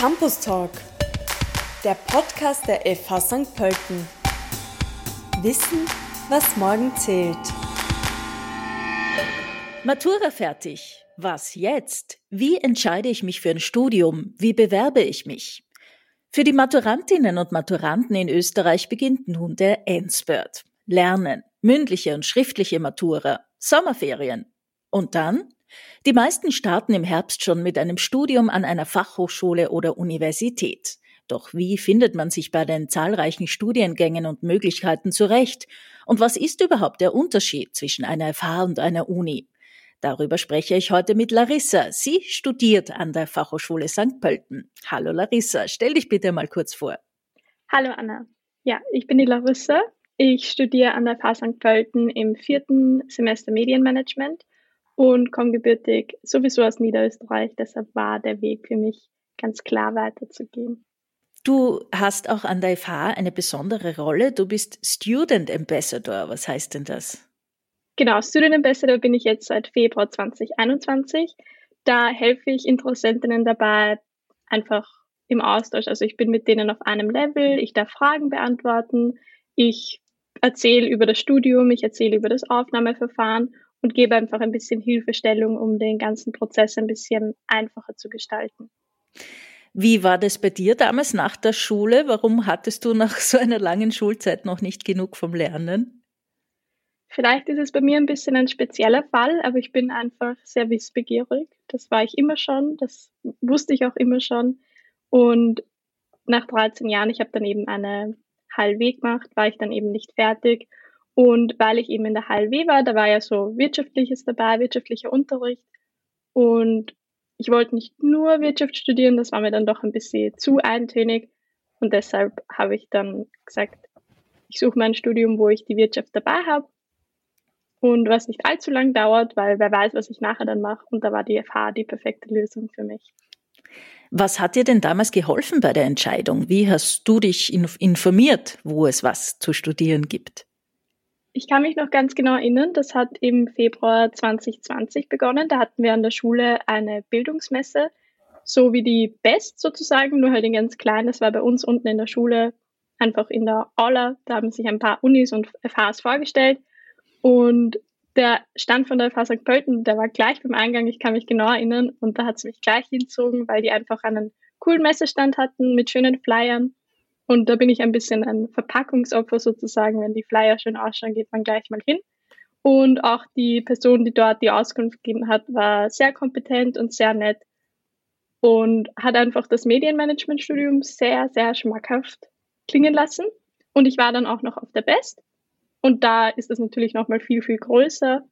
Campus Talk, der Podcast der FH St. Pölten. Wissen, was morgen zählt. Matura fertig. Was jetzt? Wie entscheide ich mich für ein Studium? Wie bewerbe ich mich? Für die Maturantinnen und Maturanten in Österreich beginnt nun der Endspurt. Lernen, mündliche und schriftliche Matura, Sommerferien. Und dann? Die meisten starten im Herbst schon mit einem Studium an einer Fachhochschule oder Universität. Doch wie findet man sich bei den zahlreichen Studiengängen und Möglichkeiten zurecht? Und was ist überhaupt der Unterschied zwischen einer FH und einer Uni? Darüber spreche ich heute mit Larissa. Sie studiert an der Fachhochschule St. Pölten. Hallo Larissa, stell dich bitte mal kurz vor. Hallo Anna. Ja, ich bin die Larissa. Ich studiere an der FH St. Pölten im vierten Semester Medienmanagement und komme gebürtig sowieso aus Niederösterreich. Deshalb war der Weg für mich ganz klar weiterzugehen. Du hast auch an der FH eine besondere Rolle. Du bist Student Ambassador. Was heißt denn das? Genau, Student Ambassador bin ich jetzt seit Februar 2021. Da helfe ich Interessentinnen dabei, einfach im Austausch. Also ich bin mit denen auf einem Level, ich darf Fragen beantworten, ich erzähle über das Studium, ich erzähle über das Aufnahmeverfahren und gebe einfach ein bisschen Hilfestellung, um den ganzen Prozess ein bisschen einfacher zu gestalten. Wie war das bei dir damals nach der Schule? Warum hattest du nach so einer langen Schulzeit noch nicht genug vom Lernen? Vielleicht ist es bei mir ein bisschen ein spezieller Fall, aber ich bin einfach sehr wissbegierig. Das war ich immer schon, das wusste ich auch immer schon. Und nach 13 Jahren, ich habe dann eben eine HLW gemacht, war ich dann eben nicht fertig. Und weil ich eben in der HLW war, da war ja so wirtschaftliches dabei, wirtschaftlicher Unterricht. Und ich wollte nicht nur Wirtschaft studieren, das war mir dann doch ein bisschen zu eintönig. Und deshalb habe ich dann gesagt, ich suche mein Studium, wo ich die Wirtschaft dabei habe und was nicht allzu lang dauert, weil wer weiß, was ich nachher dann mache. Und da war die FH die perfekte Lösung für mich. Was hat dir denn damals geholfen bei der Entscheidung? Wie hast du dich informiert, wo es was zu studieren gibt? Ich kann mich noch ganz genau erinnern, das hat im Februar 2020 begonnen. Da hatten wir an der Schule eine Bildungsmesse, so wie die Best sozusagen, nur halt in ganz klein. Das war bei uns unten in der Schule, einfach in der Aula. Da haben sich ein paar Unis und FHs vorgestellt. Und der Stand von der FH St. Pölten, der war gleich beim Eingang, ich kann mich genau erinnern. Und da hat es mich gleich hinzogen, weil die einfach einen coolen Messestand hatten mit schönen Flyern. Und da bin ich ein bisschen ein Verpackungsopfer sozusagen. Wenn die Flyer schön ausschauen, geht man gleich mal hin. Und auch die Person, die dort die Auskunft gegeben hat, war sehr kompetent und sehr nett und hat einfach das Medienmanagementstudium sehr, sehr schmackhaft klingen lassen. Und ich war dann auch noch auf der Best. Und da ist es natürlich nochmal viel, viel größer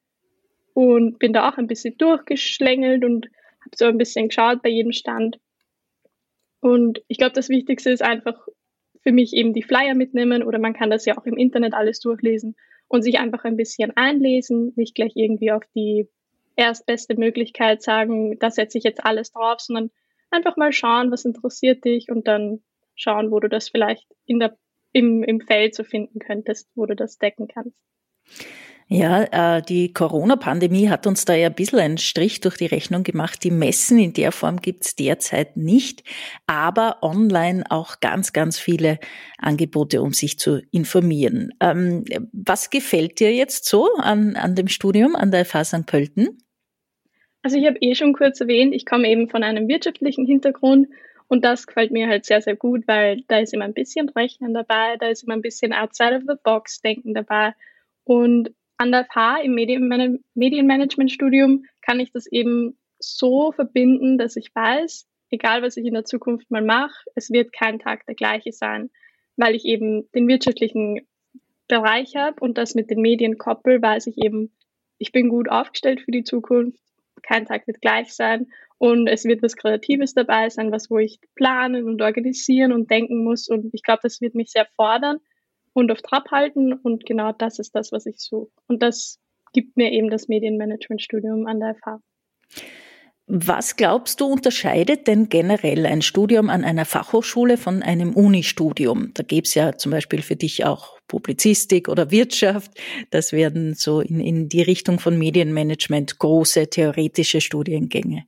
und bin da auch ein bisschen durchgeschlängelt und habe so ein bisschen geschaut bei jedem Stand. Und ich glaube, das Wichtigste ist einfach für mich eben die Flyer mitnehmen oder man kann das ja auch im Internet alles durchlesen und sich einfach ein bisschen einlesen, nicht gleich irgendwie auf die erstbeste Möglichkeit sagen, da setze ich jetzt alles drauf, sondern einfach mal schauen, was interessiert dich und dann schauen, wo du das vielleicht in der im, im Feld so finden könntest, wo du das decken kannst. Ja, äh, die Corona-Pandemie hat uns da ja ein bisschen einen Strich durch die Rechnung gemacht. Die Messen in der Form gibt's derzeit nicht, aber online auch ganz, ganz viele Angebote, um sich zu informieren. Ähm, was gefällt dir jetzt so an, an dem Studium an der FH St. Pölten? Also ich habe eh schon kurz erwähnt, ich komme eben von einem wirtschaftlichen Hintergrund und das gefällt mir halt sehr, sehr gut, weil da ist immer ein bisschen Rechnen dabei, da ist immer ein bisschen outside of the box denken dabei. Und an der FH im Medienman Medienmanagement-Studium kann ich das eben so verbinden, dass ich weiß, egal was ich in der Zukunft mal mache, es wird kein Tag der gleiche sein, weil ich eben den wirtschaftlichen Bereich habe und das mit den Medien koppel, weiß ich eben, ich bin gut aufgestellt für die Zukunft, kein Tag wird gleich sein und es wird was Kreatives dabei sein, was wo ich planen und organisieren und denken muss. Und ich glaube, das wird mich sehr fordern und auf Trab halten. Und genau das ist das, was ich suche. Und das gibt mir eben das Medienmanagement-Studium an der FH. Was glaubst du, unterscheidet denn generell ein Studium an einer Fachhochschule von einem Unistudium? Da gäbe es ja zum Beispiel für dich auch Publizistik oder Wirtschaft. Das werden so in, in die Richtung von Medienmanagement große theoretische Studiengänge.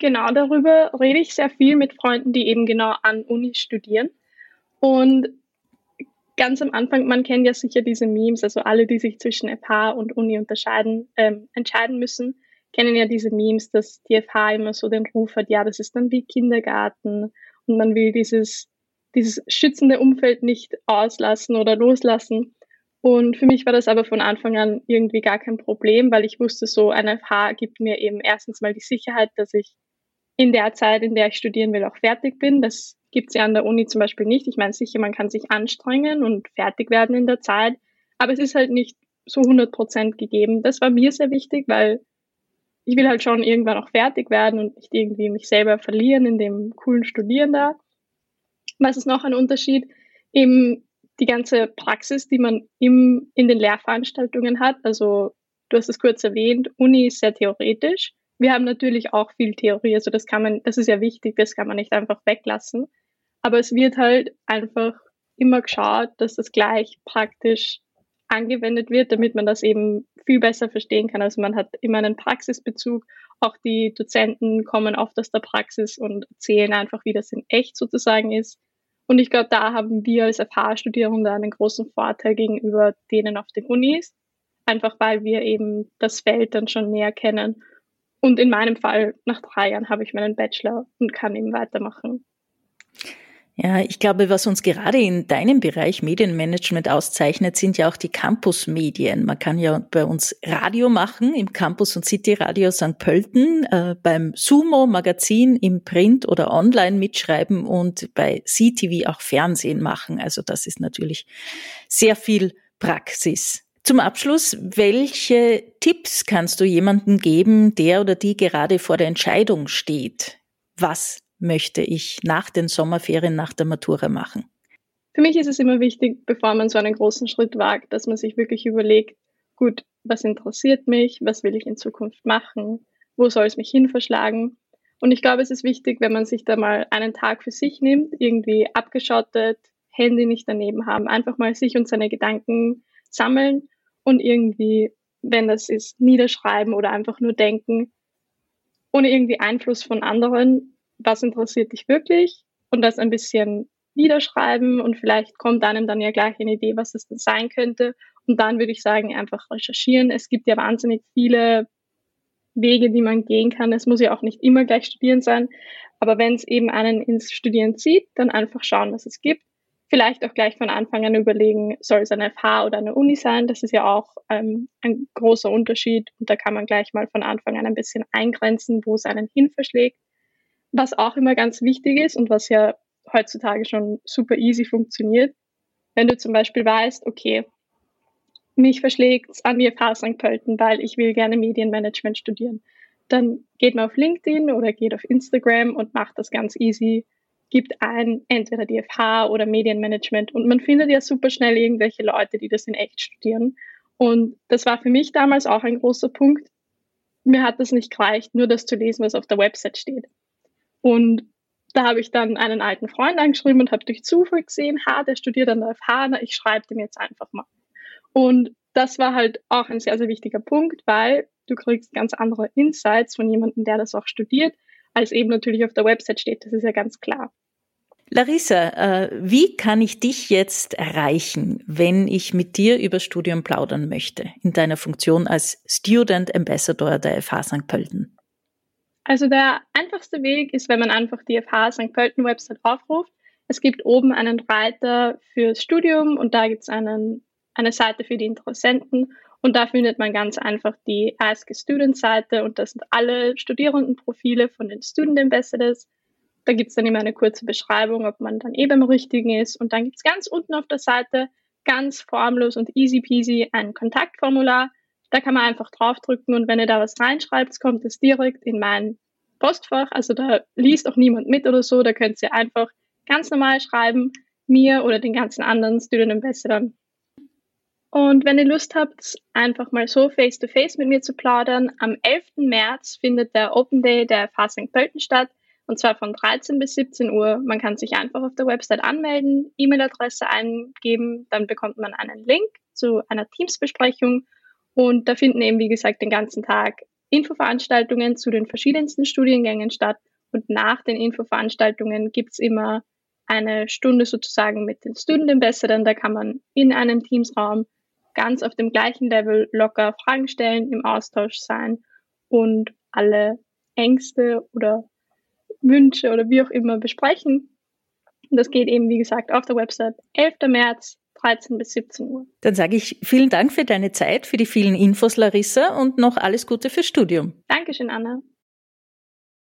Genau, darüber rede ich sehr viel mit Freunden, die eben genau an Uni studieren. Und ganz am Anfang, man kennt ja sicher diese Memes, also alle, die sich zwischen FH und Uni unterscheiden, ähm, entscheiden müssen, kennen ja diese Memes, dass die FH immer so den Ruf hat, ja, das ist dann wie Kindergarten und man will dieses, dieses schützende Umfeld nicht auslassen oder loslassen. Und für mich war das aber von Anfang an irgendwie gar kein Problem, weil ich wusste, so eine FH gibt mir eben erstens mal die Sicherheit, dass ich in der Zeit, in der ich studieren will, auch fertig bin. Das gibt es ja an der Uni zum Beispiel nicht. Ich meine, sicher, man kann sich anstrengen und fertig werden in der Zeit, aber es ist halt nicht so 100 Prozent gegeben. Das war mir sehr wichtig, weil ich will halt schon irgendwann auch fertig werden und nicht irgendwie mich selber verlieren in dem coolen Studieren da. Was ist noch ein Unterschied? Eben die ganze Praxis, die man im, in den Lehrveranstaltungen hat. Also du hast es kurz erwähnt, Uni ist sehr theoretisch. Wir haben natürlich auch viel Theorie, also das kann man, das ist ja wichtig, das kann man nicht einfach weglassen. Aber es wird halt einfach immer geschaut, dass das gleich praktisch angewendet wird, damit man das eben viel besser verstehen kann. Also man hat immer einen Praxisbezug. Auch die Dozenten kommen oft aus der Praxis und erzählen einfach, wie das in echt sozusagen ist. Und ich glaube, da haben wir als FH-Studierende einen großen Vorteil gegenüber denen auf den Unis, einfach weil wir eben das Feld dann schon näher kennen und in meinem Fall, nach drei Jahren habe ich meinen Bachelor und kann eben weitermachen. Ja, ich glaube, was uns gerade in deinem Bereich Medienmanagement auszeichnet, sind ja auch die Campusmedien. Man kann ja bei uns Radio machen im Campus und City Radio St. Pölten, äh, beim Sumo Magazin im Print oder online mitschreiben und bei CTV auch Fernsehen machen. Also das ist natürlich sehr viel Praxis. Zum Abschluss, welche Tipps kannst du jemandem geben, der oder die gerade vor der Entscheidung steht? Was möchte ich nach den Sommerferien, nach der Matura machen? Für mich ist es immer wichtig, bevor man so einen großen Schritt wagt, dass man sich wirklich überlegt, gut, was interessiert mich, was will ich in Zukunft machen, wo soll es mich hin verschlagen. Und ich glaube, es ist wichtig, wenn man sich da mal einen Tag für sich nimmt, irgendwie abgeschottet, Handy nicht daneben haben, einfach mal sich und seine Gedanken sammeln und irgendwie, wenn das ist, niederschreiben oder einfach nur denken, ohne irgendwie Einfluss von anderen, was interessiert dich wirklich und das ein bisschen niederschreiben und vielleicht kommt einem dann ja gleich eine Idee, was es denn sein könnte. Und dann würde ich sagen, einfach recherchieren. Es gibt ja wahnsinnig viele Wege, die man gehen kann. Es muss ja auch nicht immer gleich studieren sein. Aber wenn es eben einen ins Studieren zieht, dann einfach schauen, was es gibt vielleicht auch gleich von Anfang an überlegen, soll es eine FH oder eine Uni sein? Das ist ja auch ähm, ein großer Unterschied und da kann man gleich mal von Anfang an ein bisschen eingrenzen, wo es einen hin verschlägt. Was auch immer ganz wichtig ist und was ja heutzutage schon super easy funktioniert, wenn du zum Beispiel weißt, okay, mich verschlägt es an die FH St. Pölten, weil ich will gerne Medienmanagement studieren, dann geht man auf LinkedIn oder geht auf Instagram und macht das ganz easy gibt ein, entweder DFH oder Medienmanagement und man findet ja super schnell irgendwelche Leute, die das in echt studieren. Und das war für mich damals auch ein großer Punkt. Mir hat das nicht gereicht, nur das zu lesen, was auf der Website steht. Und da habe ich dann einen alten Freund angeschrieben und habe durch Zufall gesehen, ha, der studiert an der FH, na, ich schreibe dem jetzt einfach mal. Und das war halt auch ein sehr, sehr wichtiger Punkt, weil du kriegst ganz andere Insights von jemandem, der das auch studiert, als eben natürlich auf der Website steht. Das ist ja ganz klar. Larissa, äh, wie kann ich dich jetzt erreichen, wenn ich mit dir über Studium plaudern möchte, in deiner Funktion als Student Ambassador der FH St. Pölten? Also der einfachste Weg ist, wenn man einfach die FH St. Pölten Website aufruft. Es gibt oben einen Reiter fürs Studium und da gibt es eine Seite für die Interessenten und da findet man ganz einfach die Ask a Student Seite und das sind alle Studierendenprofile von den Student Ambassadors. Da gibt es dann immer eine kurze Beschreibung, ob man dann eben im Richtigen ist. Und dann gibt es ganz unten auf der Seite ganz formlos und easy peasy ein Kontaktformular. Da kann man einfach draufdrücken und wenn ihr da was reinschreibt, kommt es direkt in mein Postfach. Also da liest auch niemand mit oder so. Da könnt ihr einfach ganz normal schreiben, mir oder den ganzen anderen Student Ambassadors. Und wenn ihr Lust habt, einfach mal so face-to-face -face mit mir zu plaudern, am 11. März findet der Open Day der Fassing Pölten statt, und zwar von 13 bis 17 Uhr. Man kann sich einfach auf der Website anmelden, E-Mail-Adresse eingeben, dann bekommt man einen Link zu einer Teams-Besprechung und da finden eben, wie gesagt, den ganzen Tag Infoveranstaltungen zu den verschiedensten Studiengängen statt und nach den Infoveranstaltungen gibt es immer eine Stunde sozusagen mit den Student Ambassadors. Da kann man in einem Teamsraum ganz auf dem gleichen Level locker Fragen stellen, im Austausch sein und alle Ängste oder Wünsche oder wie auch immer besprechen. Und das geht eben, wie gesagt, auf der Website 11. März 13 bis 17 Uhr. Dann sage ich vielen Dank für deine Zeit, für die vielen Infos, Larissa, und noch alles Gute fürs Studium. Dankeschön, Anna.